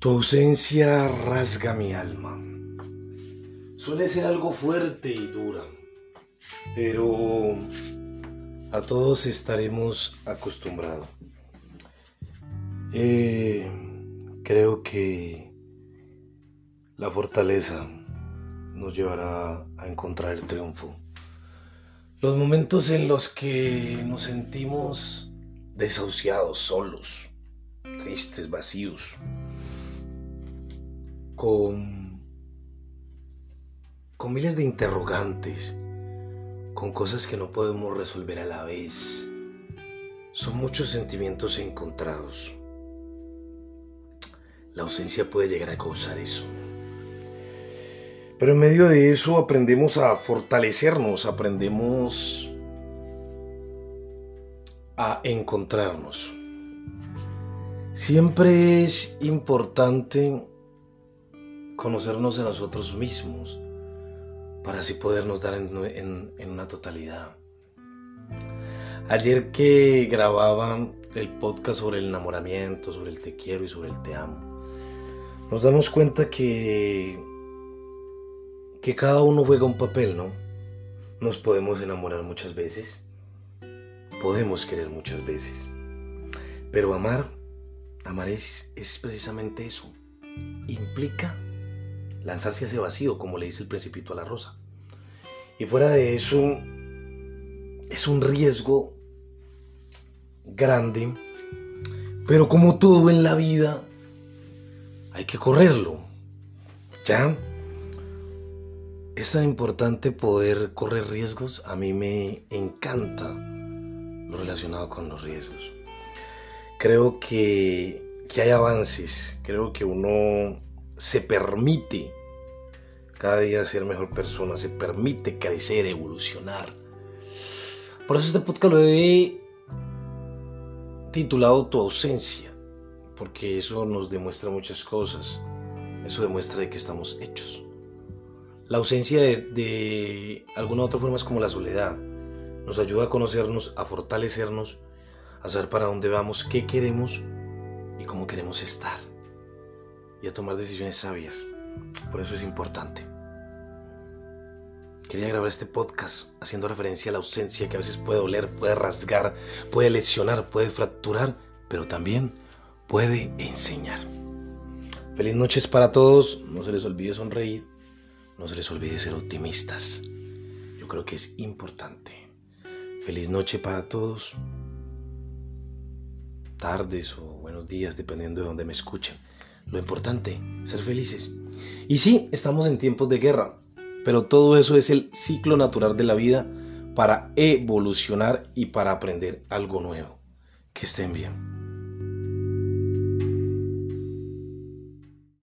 Tu ausencia rasga mi alma. Suele ser algo fuerte y dura, pero a todos estaremos acostumbrados. Eh, creo que la fortaleza nos llevará a encontrar el triunfo. Los momentos en los que nos sentimos desahuciados, solos, tristes, vacíos, con, con miles de interrogantes, con cosas que no podemos resolver a la vez. Son muchos sentimientos encontrados. La ausencia puede llegar a causar eso. Pero en medio de eso aprendemos a fortalecernos, aprendemos a encontrarnos. Siempre es importante conocernos a nosotros mismos para así podernos dar en, una totalidad. Ayer que grababa el podcast sobre el enamoramiento, sobre el te quiero y sobre el te amo, nos damos cuenta que que cada uno juega un papel, ¿no? Nos podemos enamorar muchas veces, podemos querer muchas veces, pero amar, amar es, es precisamente eso, implica lanzarse a ese vacío, como le dice el principito a la rosa. Y fuera de eso, es un riesgo grande, pero como todo en la vida, hay que correrlo. ¿Ya? es tan importante poder correr riesgos. A mí me encanta lo relacionado con los riesgos. Creo que, que hay avances, creo que uno se permite cada día ser mejor persona, se permite crecer, evolucionar. Por eso este podcast lo he titulado Tu ausencia, porque eso nos demuestra muchas cosas. Eso demuestra de que estamos hechos. La ausencia de, alguna otra forma es como la soledad. Nos ayuda a conocernos, a fortalecernos, a saber para dónde vamos, qué queremos y cómo queremos estar. Y a tomar decisiones sabias. Por eso es importante. Quería grabar este podcast haciendo referencia a la ausencia que a veces puede doler, puede rasgar, puede lesionar, puede fracturar, pero también puede enseñar. Feliz noches para todos. No se les olvide sonreír no se les olvide ser optimistas. Yo creo que es importante. Feliz noche para todos. Tardes o buenos días, dependiendo de donde me escuchen. Lo importante, ser felices. Y sí, estamos en tiempos de guerra, pero todo eso es el ciclo natural de la vida para evolucionar y para aprender algo nuevo. Que estén bien.